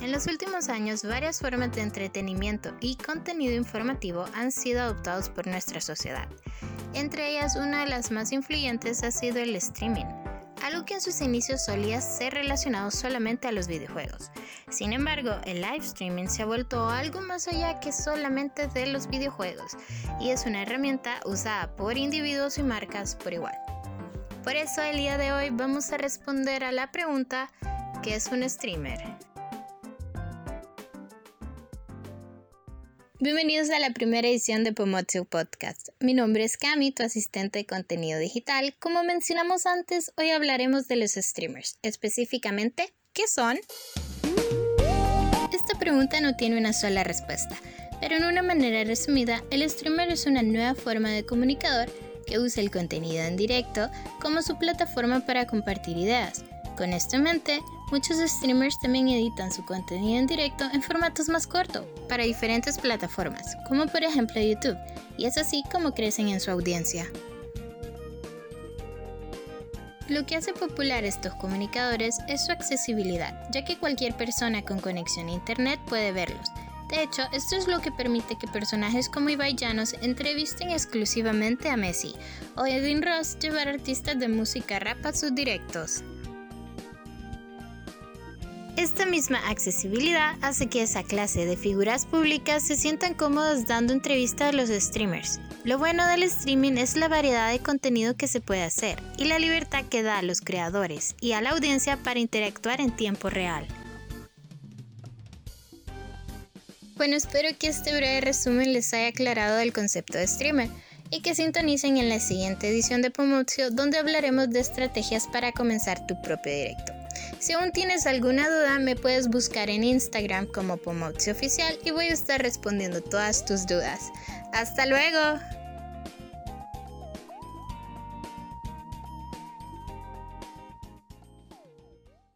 En los últimos años, varias formas de entretenimiento y contenido informativo han sido adoptados por nuestra sociedad. Entre ellas, una de las más influyentes ha sido el streaming, algo que en sus inicios solía ser relacionado solamente a los videojuegos. Sin embargo, el live streaming se ha vuelto algo más allá que solamente de los videojuegos y es una herramienta usada por individuos y marcas por igual. Por eso el día de hoy vamos a responder a la pregunta ¿qué es un streamer? Bienvenidos a la primera edición de Pomotsu Podcast. Mi nombre es Cami, tu asistente de contenido digital. Como mencionamos antes, hoy hablaremos de los streamers, específicamente, ¿qué son? Esta pregunta no tiene una sola respuesta, pero en una manera resumida, el streamer es una nueva forma de comunicador que usa el contenido en directo como su plataforma para compartir ideas. Con esto en mente, Muchos streamers también editan su contenido en directo en formatos más cortos para diferentes plataformas, como por ejemplo YouTube, y es así como crecen en su audiencia. Lo que hace popular estos comunicadores es su accesibilidad, ya que cualquier persona con conexión a Internet puede verlos. De hecho, esto es lo que permite que personajes como Ibai Llanos entrevisten exclusivamente a Messi o Edwin Ross llevar artistas de música rap a sus directos. Esta misma accesibilidad hace que esa clase de figuras públicas se sientan cómodas dando entrevistas a los streamers. Lo bueno del streaming es la variedad de contenido que se puede hacer y la libertad que da a los creadores y a la audiencia para interactuar en tiempo real. Bueno, espero que este breve resumen les haya aclarado el concepto de streamer y que sintonicen en la siguiente edición de Promocio donde hablaremos de estrategias para comenzar tu propio directo. Si aún tienes alguna duda, me puedes buscar en Instagram como Pomozzi Oficial y voy a estar respondiendo todas tus dudas. ¡Hasta luego!